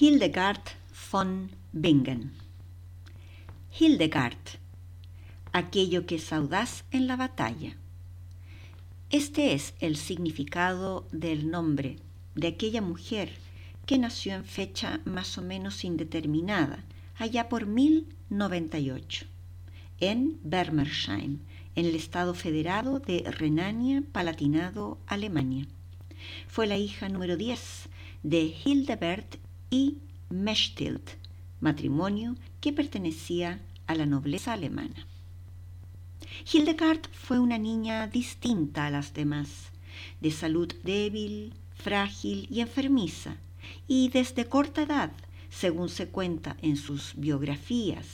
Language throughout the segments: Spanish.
Hildegard von Bingen Hildegard aquello que es audaz en la batalla. Este es el significado del nombre de aquella mujer que nació en fecha más o menos indeterminada, allá por 1098, en Bermersheim, en el Estado Federado de Renania-Palatinado, Alemania. Fue la hija número 10 de Hildebert y Mechtild, matrimonio que pertenecía a la nobleza alemana. Hildegard fue una niña distinta a las demás, de salud débil, frágil y enfermiza, y desde corta edad, según se cuenta en sus biografías,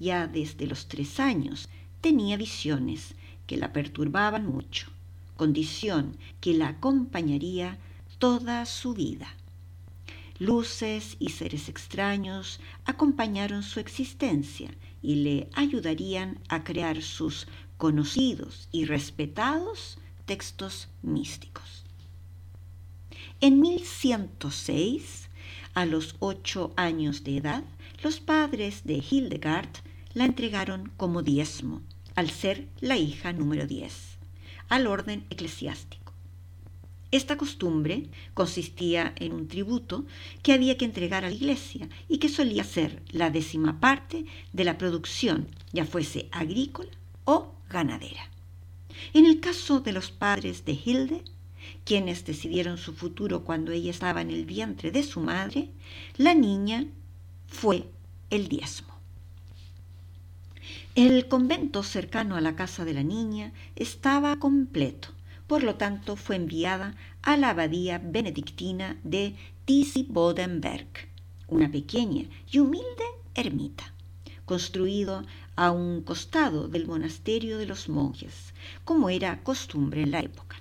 ya desde los tres años, tenía visiones que la perturbaban mucho, condición que la acompañaría toda su vida. Luces y seres extraños acompañaron su existencia y le ayudarían a crear sus conocidos y respetados textos místicos. En 1106, a los ocho años de edad, los padres de Hildegard la entregaron como diezmo, al ser la hija número diez, al orden eclesiástico. Esta costumbre consistía en un tributo que había que entregar a la iglesia y que solía ser la décima parte de la producción, ya fuese agrícola o ganadera. En el caso de los padres de Hilde, quienes decidieron su futuro cuando ella estaba en el vientre de su madre, la niña fue el diezmo. El convento cercano a la casa de la niña estaba completo, por lo tanto fue enviada a la abadía benedictina de Tisi-Bodenberg, una pequeña y humilde ermita, construido a un costado del monasterio de los monjes, como era costumbre en la época.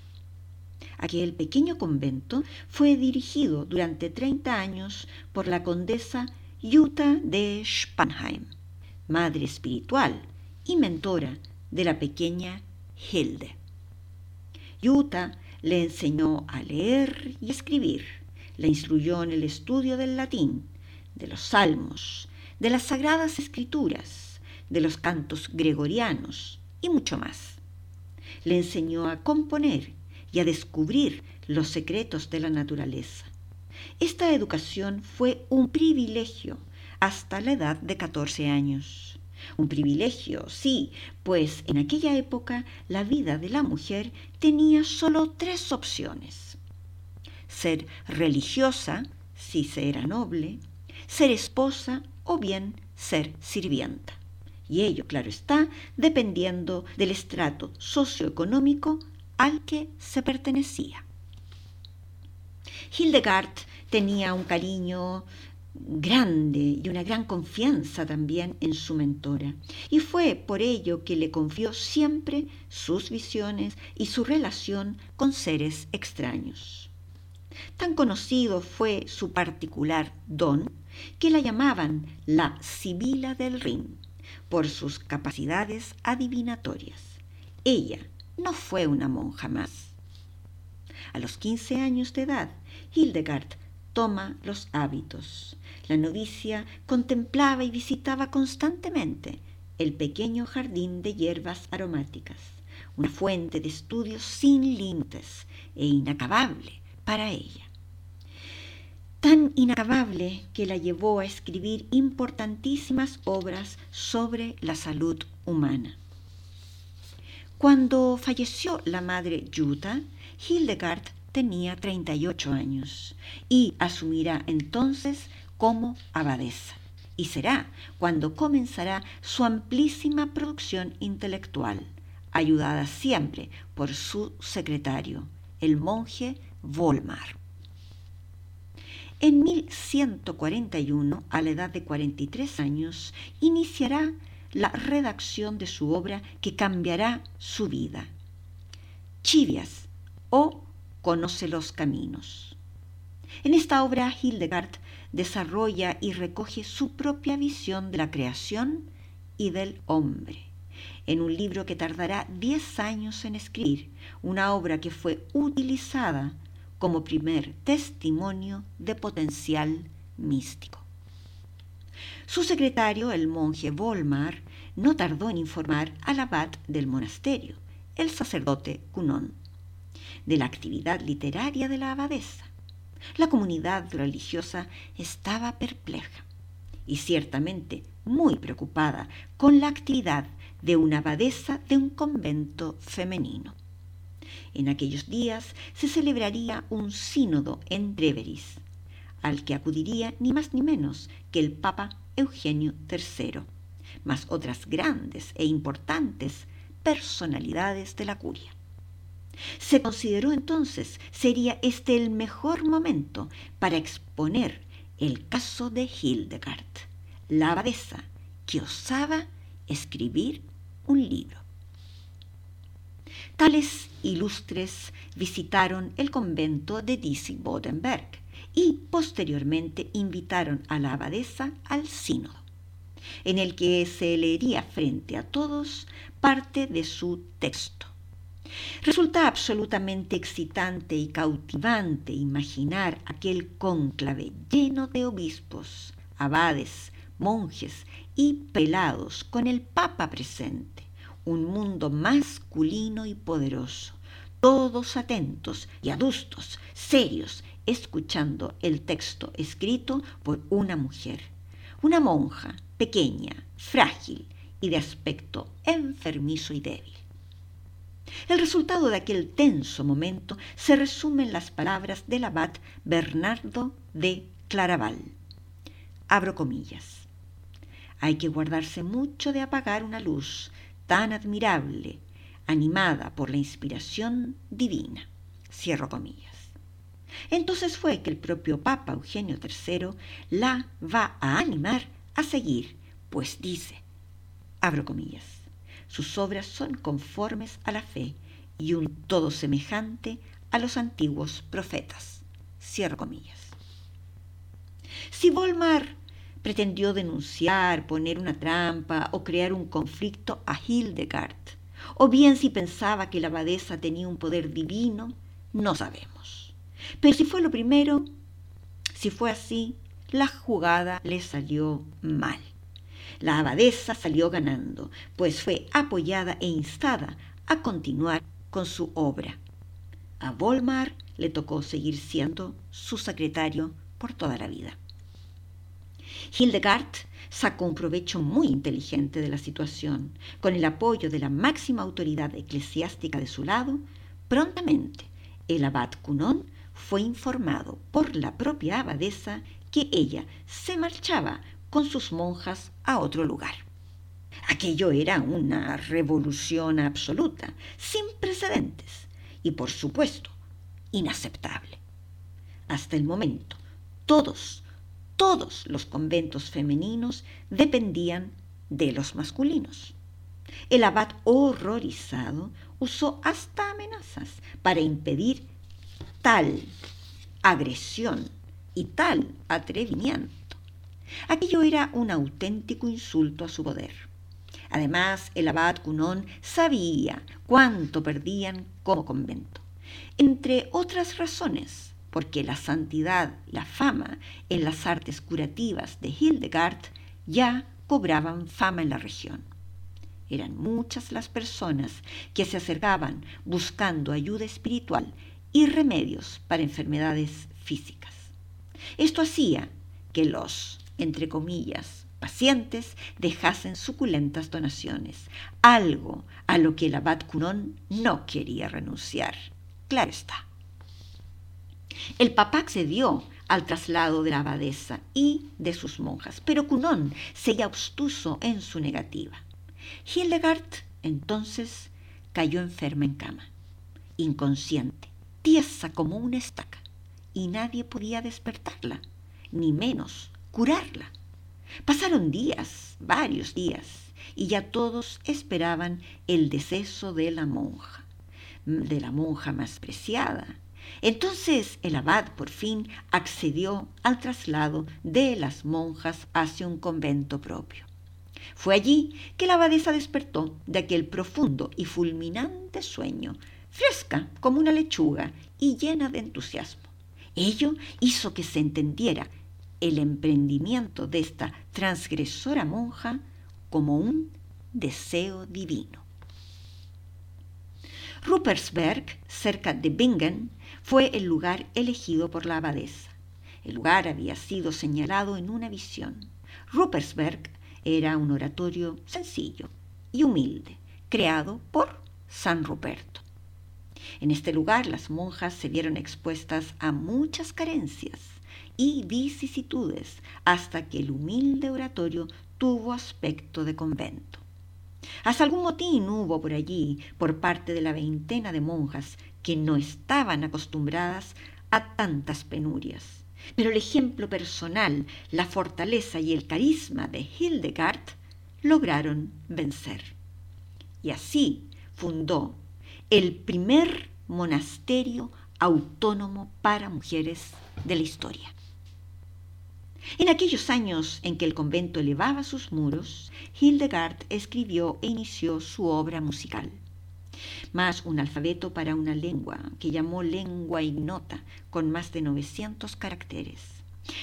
Aquel pequeño convento fue dirigido durante 30 años por la condesa Jutta de Spanheim, madre espiritual y mentora de la pequeña Hilde. Jutta le enseñó a leer y escribir, le instruyó en el estudio del latín, de los salmos, de las sagradas escrituras, de los cantos gregorianos y mucho más. Le enseñó a componer y a descubrir los secretos de la naturaleza. Esta educación fue un privilegio hasta la edad de 14 años. Un privilegio, sí, pues en aquella época la vida de la mujer tenía solo tres opciones. Ser religiosa, si se era noble, ser esposa o bien ser sirvienta y ello, claro está, dependiendo del estrato socioeconómico al que se pertenecía. Hildegard tenía un cariño grande y una gran confianza también en su mentora, y fue por ello que le confió siempre sus visiones y su relación con seres extraños. Tan conocido fue su particular don que la llamaban la Sibila del Rin por sus capacidades adivinatorias. Ella no fue una monja más. A los 15 años de edad, Hildegard toma los hábitos. La novicia contemplaba y visitaba constantemente el pequeño jardín de hierbas aromáticas, una fuente de estudios sin límites e inacabable para ella. Tan inacabable que la llevó a escribir importantísimas obras sobre la salud humana. Cuando falleció la madre Jutta, Hildegard tenía 38 años y asumirá entonces como abadesa. Y será cuando comenzará su amplísima producción intelectual, ayudada siempre por su secretario, el monje Volmar. En 1141, a la edad de 43 años, iniciará la redacción de su obra que cambiará su vida. Chivias o conoce los caminos. En esta obra Hildegard desarrolla y recoge su propia visión de la creación y del hombre, en un libro que tardará diez años en escribir, una obra que fue utilizada como primer testimonio de potencial místico. Su secretario, el monje Volmar, no tardó en informar al abad del monasterio, el sacerdote Cunón de la actividad literaria de la abadesa. La comunidad religiosa estaba perpleja y ciertamente muy preocupada con la actividad de una abadesa de un convento femenino. En aquellos días se celebraría un sínodo en Dreveris, al que acudiría ni más ni menos que el Papa Eugenio III, más otras grandes e importantes personalidades de la curia. Se consideró entonces sería este el mejor momento para exponer el caso de Hildegard, la abadesa que osaba escribir un libro. Tales ilustres visitaron el convento de Disi-Bodenberg y posteriormente invitaron a la abadesa al sínodo, en el que se leería frente a todos parte de su texto Resulta absolutamente excitante y cautivante imaginar aquel cónclave lleno de obispos, abades, monjes y pelados con el Papa presente, un mundo masculino y poderoso, todos atentos y adustos, serios, escuchando el texto escrito por una mujer, una monja pequeña, frágil y de aspecto enfermizo y débil. El resultado de aquel tenso momento se resume en las palabras del abad Bernardo de Claraval. Abro comillas. Hay que guardarse mucho de apagar una luz tan admirable, animada por la inspiración divina. Cierro comillas. Entonces fue que el propio Papa Eugenio III la va a animar a seguir, pues dice, abro comillas, sus obras son conformes a la fe y un todo semejante a los antiguos profetas. Cierro comillas. Si Volmar pretendió denunciar, poner una trampa o crear un conflicto a Hildegard, o bien si pensaba que la abadesa tenía un poder divino, no sabemos. Pero si fue lo primero, si fue así, la jugada le salió mal. La abadesa salió ganando, pues fue apoyada e instada a continuar con su obra. A Volmar le tocó seguir siendo su secretario por toda la vida. Hildegard sacó un provecho muy inteligente de la situación. Con el apoyo de la máxima autoridad eclesiástica de su lado, prontamente el abad Cunón fue informado por la propia abadesa que ella se marchaba con sus monjas a otro lugar. Aquello era una revolución absoluta, sin precedentes y, por supuesto, inaceptable. Hasta el momento, todos, todos los conventos femeninos dependían de los masculinos. El abad horrorizado usó hasta amenazas para impedir tal agresión y tal atrevimiento. Aquello era un auténtico insulto a su poder. Además, el abad Cunón sabía cuánto perdían como convento. Entre otras razones, porque la santidad, la fama en las artes curativas de Hildegard ya cobraban fama en la región. Eran muchas las personas que se acercaban buscando ayuda espiritual y remedios para enfermedades físicas. Esto hacía que los, entre comillas, pacientes dejasen suculentas donaciones, algo a lo que el abad Cunón no quería renunciar. Claro está. El papá accedió al traslado de la abadesa y de sus monjas, pero Cunón seguía obstuso en su negativa. Hildegard entonces cayó enferma en cama, inconsciente, tiesa como una estaca, y nadie podía despertarla, ni menos curarla. Pasaron días, varios días, y ya todos esperaban el deceso de la monja, de la monja más preciada. Entonces el abad por fin accedió al traslado de las monjas hacia un convento propio. Fue allí que la abadesa despertó de aquel profundo y fulminante sueño, fresca como una lechuga y llena de entusiasmo. Ello hizo que se entendiera el emprendimiento de esta transgresora monja como un deseo divino. Ruppersberg, cerca de Bingen, fue el lugar elegido por la abadesa. El lugar había sido señalado en una visión. Ruppersberg era un oratorio sencillo y humilde, creado por San Ruperto. En este lugar las monjas se vieron expuestas a muchas carencias y vicisitudes hasta que el humilde oratorio tuvo aspecto de convento. Hasta algún motín hubo por allí por parte de la veintena de monjas que no estaban acostumbradas a tantas penurias pero el ejemplo personal, la fortaleza y el carisma de Hildegard lograron vencer. Y así fundó el primer monasterio autónomo para mujeres de la historia. En aquellos años en que el convento elevaba sus muros, Hildegard escribió e inició su obra musical más un alfabeto para una lengua que llamó lengua ignota, con más de 900 caracteres.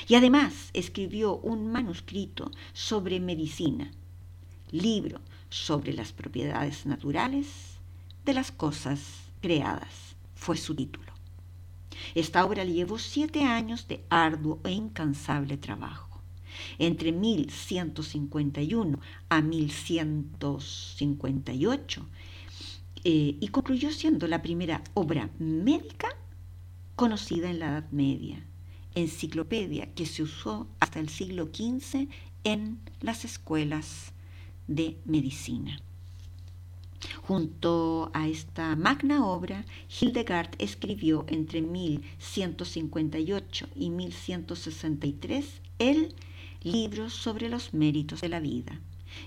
Y además escribió un manuscrito sobre medicina, libro sobre las propiedades naturales de las cosas creadas, fue su título. Esta obra le llevó siete años de arduo e incansable trabajo. Entre 1151 a 1158 eh, y concluyó siendo la primera obra médica conocida en la Edad Media, enciclopedia que se usó hasta el siglo XV en las escuelas de medicina. Junto a esta magna obra, Hildegard escribió entre 1158 y 1163 el libro sobre los méritos de la vida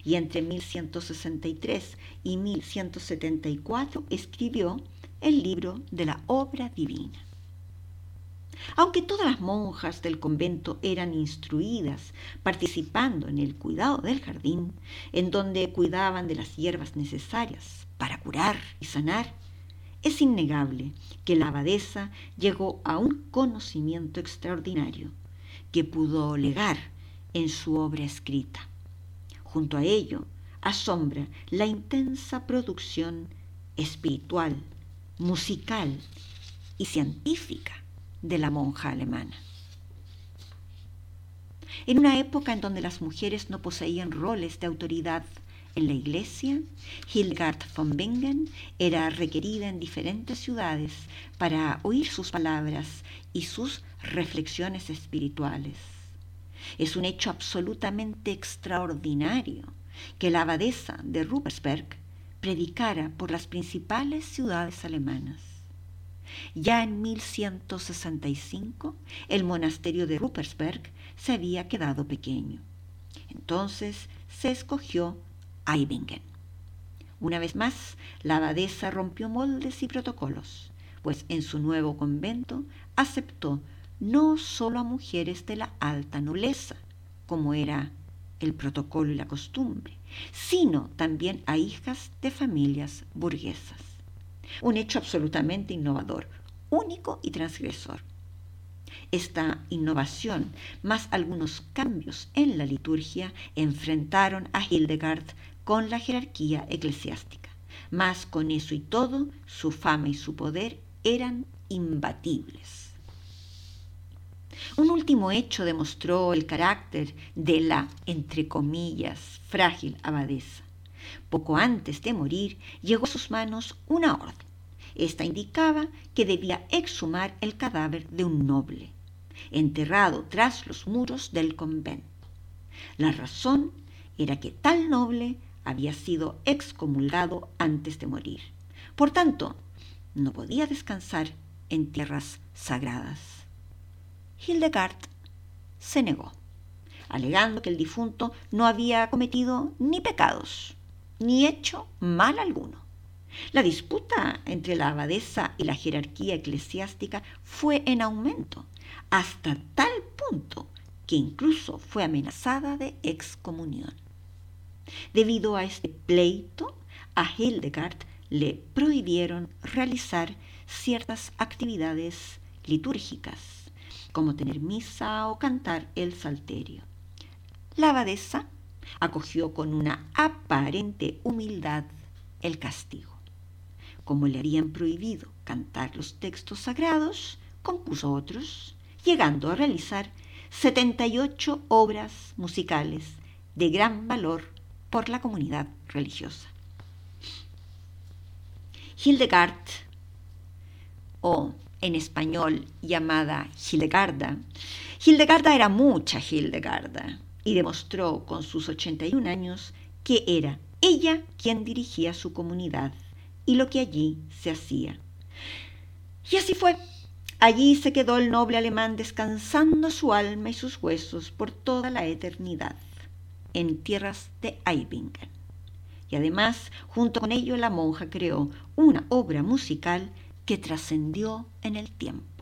y entre 1163 y 1174 escribió el libro de la obra divina. Aunque todas las monjas del convento eran instruidas participando en el cuidado del jardín, en donde cuidaban de las hierbas necesarias para curar y sanar, es innegable que la abadesa llegó a un conocimiento extraordinario que pudo legar en su obra escrita. Junto a ello, asombra la intensa producción espiritual, musical y científica de la monja alemana. En una época en donde las mujeres no poseían roles de autoridad en la iglesia, Hildegard von Bingen era requerida en diferentes ciudades para oír sus palabras y sus reflexiones espirituales. Es un hecho absolutamente extraordinario que la abadesa de Ruppersberg predicara por las principales ciudades alemanas. Ya en 1165 el monasterio de Ruppersberg se había quedado pequeño. Entonces se escogió Eibingen. Una vez más, la abadesa rompió moldes y protocolos, pues en su nuevo convento aceptó no solo a mujeres de la alta nobleza, como era el protocolo y la costumbre, sino también a hijas de familias burguesas. Un hecho absolutamente innovador, único y transgresor. Esta innovación, más algunos cambios en la liturgia, enfrentaron a Hildegard con la jerarquía eclesiástica. Mas con eso y todo, su fama y su poder eran imbatibles. Un último hecho demostró el carácter de la, entre comillas, frágil abadesa. Poco antes de morir llegó a sus manos una orden. Esta indicaba que debía exhumar el cadáver de un noble, enterrado tras los muros del convento. La razón era que tal noble había sido excomulgado antes de morir. Por tanto, no podía descansar en tierras sagradas. Hildegard se negó, alegando que el difunto no había cometido ni pecados, ni hecho mal alguno. La disputa entre la abadesa y la jerarquía eclesiástica fue en aumento, hasta tal punto que incluso fue amenazada de excomunión. Debido a este pleito, a Hildegard le prohibieron realizar ciertas actividades litúrgicas, como tener misa o cantar el salterio. La abadesa acogió con una aparente humildad el castigo. Como le habían prohibido cantar los textos sagrados, compuso otros, llegando a realizar 78 obras musicales de gran valor por la comunidad religiosa. Hildegard, o en español llamada Hildegarda, Hildegarda era mucha Hildegarda y demostró con sus 81 años que era ella quien dirigía su comunidad y lo que allí se hacía. Y así fue. Allí se quedó el noble alemán descansando su alma y sus huesos por toda la eternidad en tierras de Eibingen. Y además, junto con ello, la monja creó una obra musical que trascendió en el tiempo.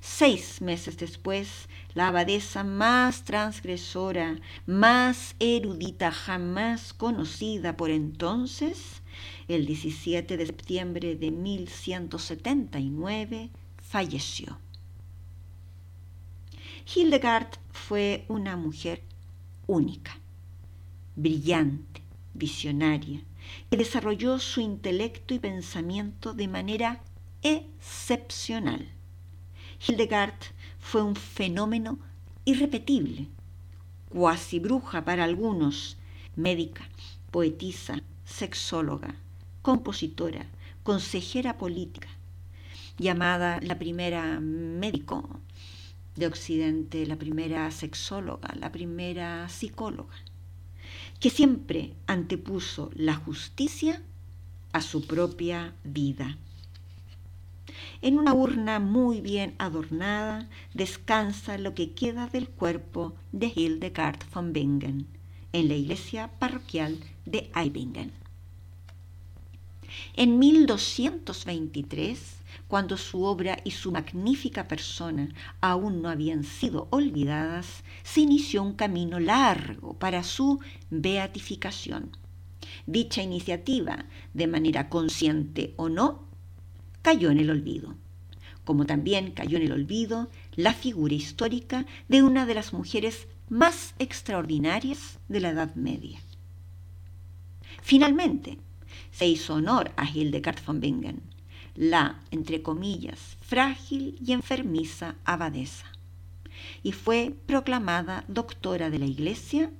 Seis meses después, la abadesa más transgresora, más erudita jamás conocida por entonces, el 17 de septiembre de 1179, falleció. Hildegard fue una mujer única, brillante, visionaria, que desarrolló su intelecto y pensamiento de manera excepcional. Hildegard fue un fenómeno irrepetible, cuasi bruja para algunos, médica, poetisa, sexóloga, compositora, consejera política, llamada la primera médico de Occidente, la primera sexóloga, la primera psicóloga, que siempre antepuso la justicia a su propia vida. En una urna muy bien adornada descansa lo que queda del cuerpo de Hildegard von Bingen en la iglesia parroquial de Eibingen. En 1223 cuando su obra y su magnífica persona aún no habían sido olvidadas, se inició un camino largo para su beatificación. Dicha iniciativa, de manera consciente o no, cayó en el olvido, como también cayó en el olvido la figura histórica de una de las mujeres más extraordinarias de la Edad Media. Finalmente, se hizo honor a Hildegard von Bingen, la, entre comillas, frágil y enfermiza abadesa, y fue proclamada doctora de la Iglesia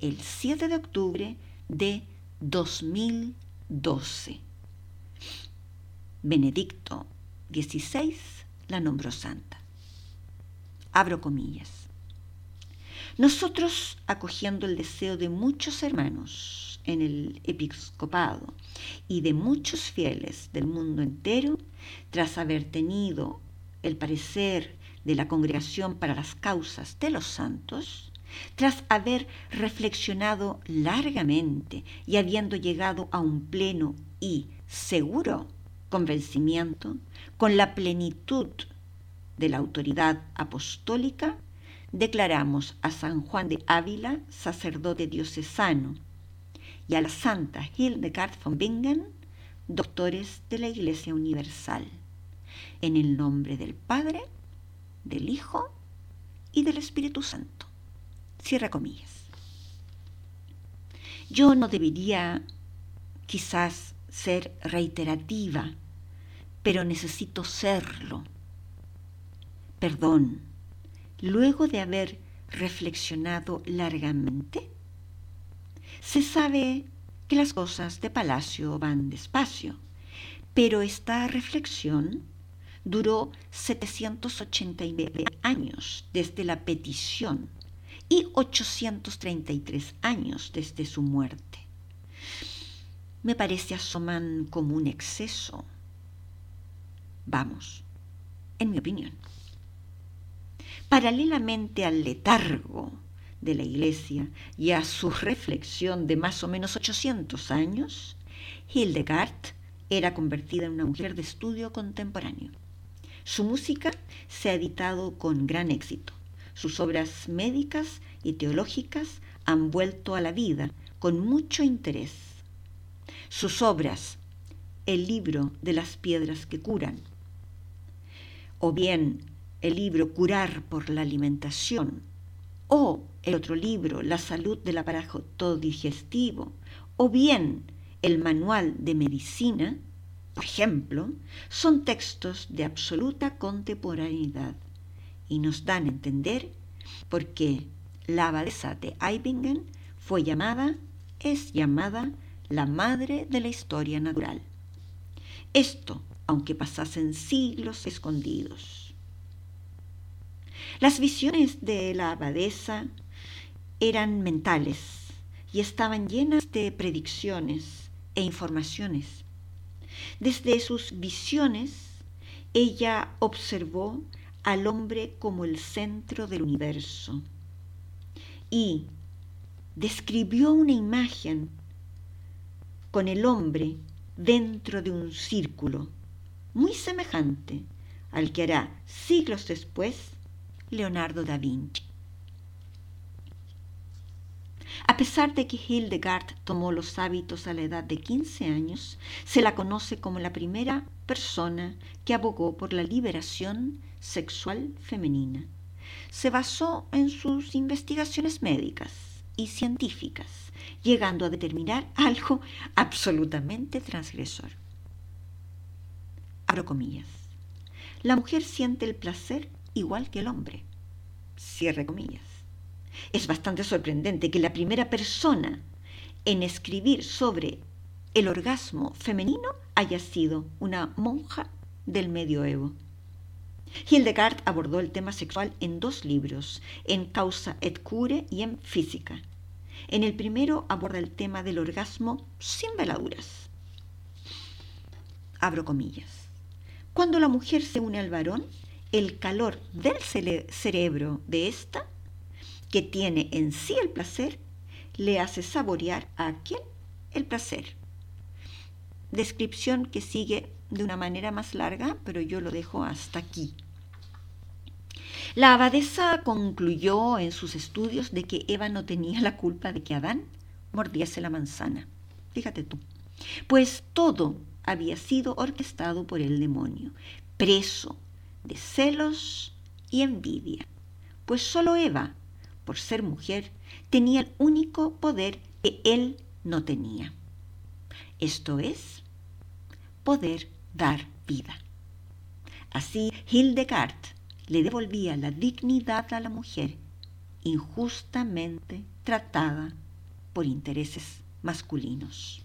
el 7 de octubre de 2012. Benedicto XVI la nombró santa. Abro comillas. Nosotros, acogiendo el deseo de muchos hermanos en el episcopado y de muchos fieles del mundo entero, tras haber tenido el parecer de la Congregación para las Causas de los Santos, tras haber reflexionado largamente y habiendo llegado a un pleno y seguro convencimiento con la plenitud de la autoridad apostólica, declaramos a San Juan de Ávila sacerdote diocesano y a la santa Hildegard von Bingen doctores de la Iglesia Universal. En el nombre del Padre, del Hijo y del Espíritu Santo. Cierra comillas. Yo no debería quizás ser reiterativa, pero necesito serlo. Perdón, luego de haber reflexionado largamente, se sabe que las cosas de palacio van despacio, pero esta reflexión duró 789 años desde la petición y 833 años desde su muerte. Me parece asoman como un exceso. Vamos, en mi opinión. Paralelamente al letargo de la Iglesia y a su reflexión de más o menos 800 años, Hildegard era convertida en una mujer de estudio contemporáneo. Su música se ha editado con gran éxito. Sus obras médicas y teológicas han vuelto a la vida con mucho interés. Sus obras, el libro de las piedras que curan, o bien el libro Curar por la alimentación, o el otro libro, La salud del aparato digestivo, o bien el manual de medicina, por ejemplo, son textos de absoluta contemporaneidad y nos dan a entender por qué la abadesa de Eibingen fue llamada, es llamada la madre de la historia natural. Esto, aunque pasasen siglos escondidos. Las visiones de la abadesa eran mentales y estaban llenas de predicciones e informaciones. Desde sus visiones, ella observó al hombre como el centro del universo y describió una imagen con el hombre dentro de un círculo muy semejante al que hará siglos después Leonardo da Vinci. A pesar de que Hildegard tomó los hábitos a la edad de 15 años, se la conoce como la primera persona que abogó por la liberación sexual femenina. Se basó en sus investigaciones médicas y científicas, llegando a determinar algo absolutamente transgresor. Abro comillas. La mujer siente el placer igual que el hombre. Cierre comillas. Es bastante sorprendente que la primera persona en escribir sobre el orgasmo femenino haya sido una monja del medioevo. Hildegard abordó el tema sexual en dos libros, en Causa et Cure y en Física. En el primero aborda el tema del orgasmo sin veladuras. Abro comillas. Cuando la mujer se une al varón, el calor del cerebro de ésta que tiene en sí el placer, le hace saborear a quien el placer. Descripción que sigue de una manera más larga, pero yo lo dejo hasta aquí. La abadesa concluyó en sus estudios de que Eva no tenía la culpa de que Adán mordiese la manzana. Fíjate tú. Pues todo había sido orquestado por el demonio, preso de celos y envidia. Pues solo Eva por ser mujer, tenía el único poder que él no tenía. Esto es, poder dar vida. Así, Hildegard le devolvía la dignidad a la mujer injustamente tratada por intereses masculinos.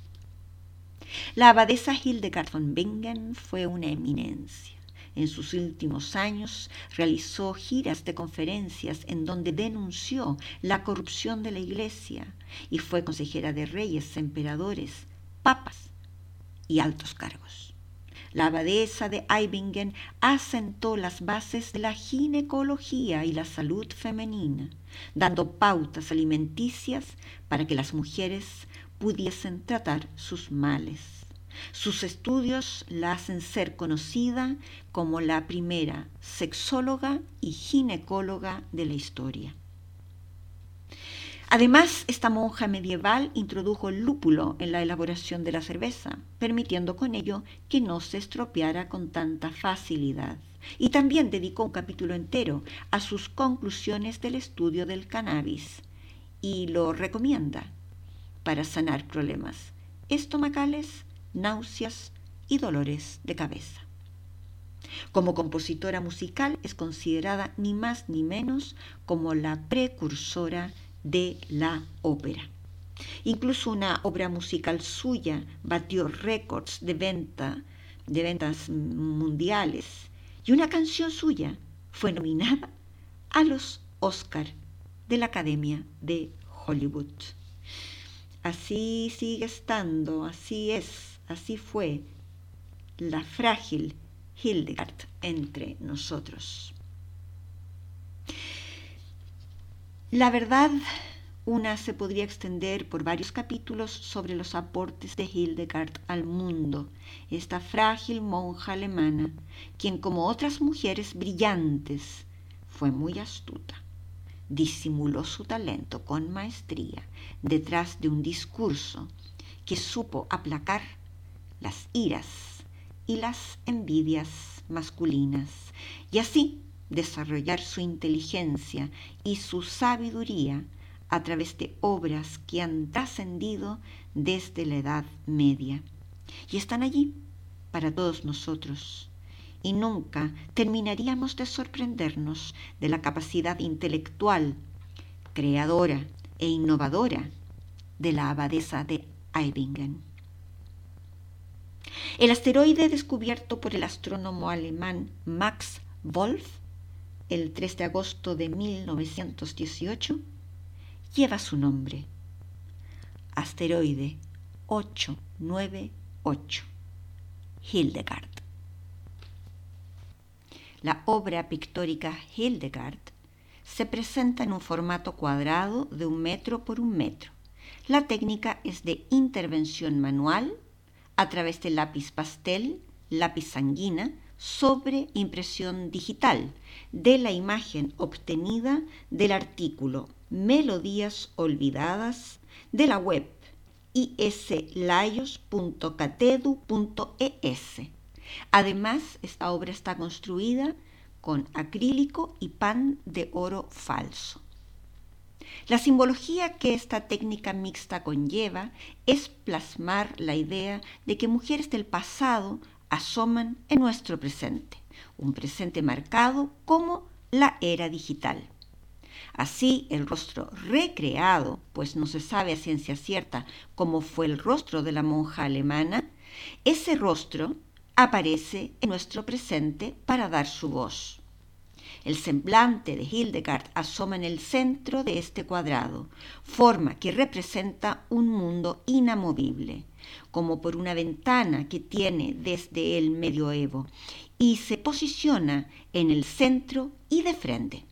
La abadesa Hildegard von Bingen fue una eminencia. En sus últimos años realizó giras de conferencias en donde denunció la corrupción de la Iglesia y fue consejera de reyes, emperadores, papas y altos cargos. La abadesa de Eibingen asentó las bases de la ginecología y la salud femenina, dando pautas alimenticias para que las mujeres pudiesen tratar sus males. Sus estudios la hacen ser conocida como la primera sexóloga y ginecóloga de la historia. Además, esta monja medieval introdujo el lúpulo en la elaboración de la cerveza, permitiendo con ello que no se estropeara con tanta facilidad. Y también dedicó un capítulo entero a sus conclusiones del estudio del cannabis y lo recomienda para sanar problemas estomacales, náuseas y dolores de cabeza. Como compositora musical es considerada ni más ni menos como la precursora de la ópera. Incluso una obra musical suya batió récords de venta, de ventas mundiales, y una canción suya fue nominada a los Oscar de la Academia de Hollywood. Así sigue estando, así es, así fue la frágil Hildegard entre nosotros. La verdad, una se podría extender por varios capítulos sobre los aportes de Hildegard al mundo, esta frágil monja alemana, quien como otras mujeres brillantes fue muy astuta. Disimuló su talento con maestría detrás de un discurso que supo aplacar las iras y las envidias masculinas y así desarrollar su inteligencia y su sabiduría a través de obras que han trascendido desde la Edad Media y están allí para todos nosotros. Y nunca terminaríamos de sorprendernos de la capacidad intelectual, creadora e innovadora de la abadesa de Eibingen. El asteroide descubierto por el astrónomo alemán Max Wolf el 3 de agosto de 1918, lleva su nombre. Asteroide 898, Hildegard. La obra pictórica Hildegard se presenta en un formato cuadrado de un metro por un metro. La técnica es de intervención manual a través de lápiz pastel, lápiz sanguina, sobre impresión digital de la imagen obtenida del artículo Melodías Olvidadas de la web islayos.catedu.es. Además, esta obra está construida con acrílico y pan de oro falso. La simbología que esta técnica mixta conlleva es plasmar la idea de que mujeres del pasado asoman en nuestro presente, un presente marcado como la era digital. Así, el rostro recreado, pues no se sabe a ciencia cierta cómo fue el rostro de la monja alemana, ese rostro aparece en nuestro presente para dar su voz. El semblante de Hildegard asoma en el centro de este cuadrado, forma que representa un mundo inamovible, como por una ventana que tiene desde el medioevo, y se posiciona en el centro y de frente.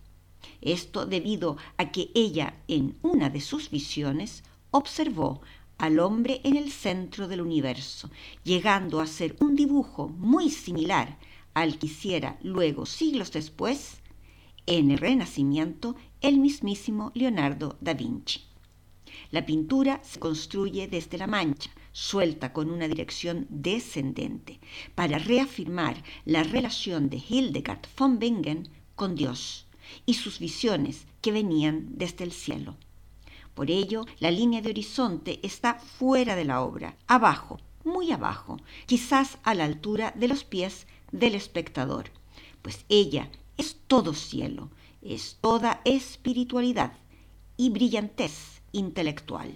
Esto debido a que ella en una de sus visiones observó al hombre en el centro del universo, llegando a ser un dibujo muy similar al que hiciera luego, siglos después, en el Renacimiento, el mismísimo Leonardo da Vinci. La pintura se construye desde la mancha, suelta con una dirección descendente, para reafirmar la relación de Hildegard von Bingen con Dios y sus visiones que venían desde el cielo. Por ello, la línea de horizonte está fuera de la obra, abajo, muy abajo, quizás a la altura de los pies del espectador, pues ella es todo cielo, es toda espiritualidad y brillantez intelectual.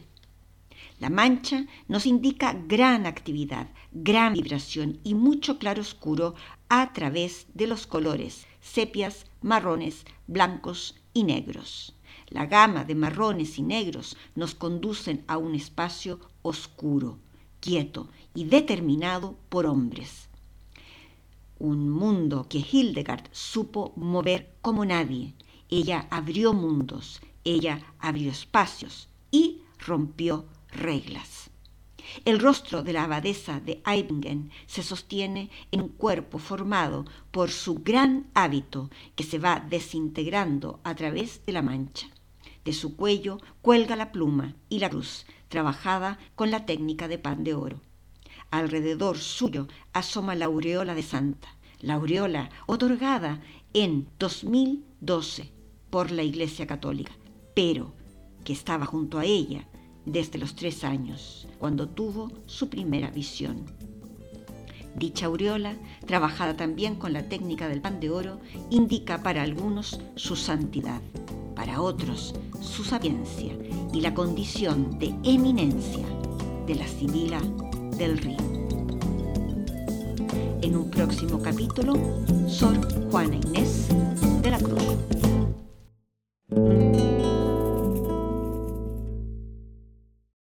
La mancha nos indica gran actividad, gran vibración y mucho claroscuro a través de los colores sepias, marrones, blancos y negros. La gama de marrones y negros nos conducen a un espacio oscuro, quieto y determinado por hombres. Un mundo que Hildegard supo mover como nadie. Ella abrió mundos, ella abrió espacios y rompió reglas. El rostro de la abadesa de Eibingen se sostiene en un cuerpo formado por su gran hábito que se va desintegrando a través de la mancha. De su cuello cuelga la pluma y la cruz, trabajada con la técnica de pan de oro. Alrededor suyo asoma la aureola de santa, la aureola otorgada en 2012 por la Iglesia Católica, pero que estaba junto a ella desde los tres años, cuando tuvo su primera visión. Dicha aureola, trabajada también con la técnica del pan de oro, indica para algunos su santidad, para otros su sapiencia y la condición de eminencia de la Sibila del Río. En un próximo capítulo, Sor Juana Inés de la Cruz.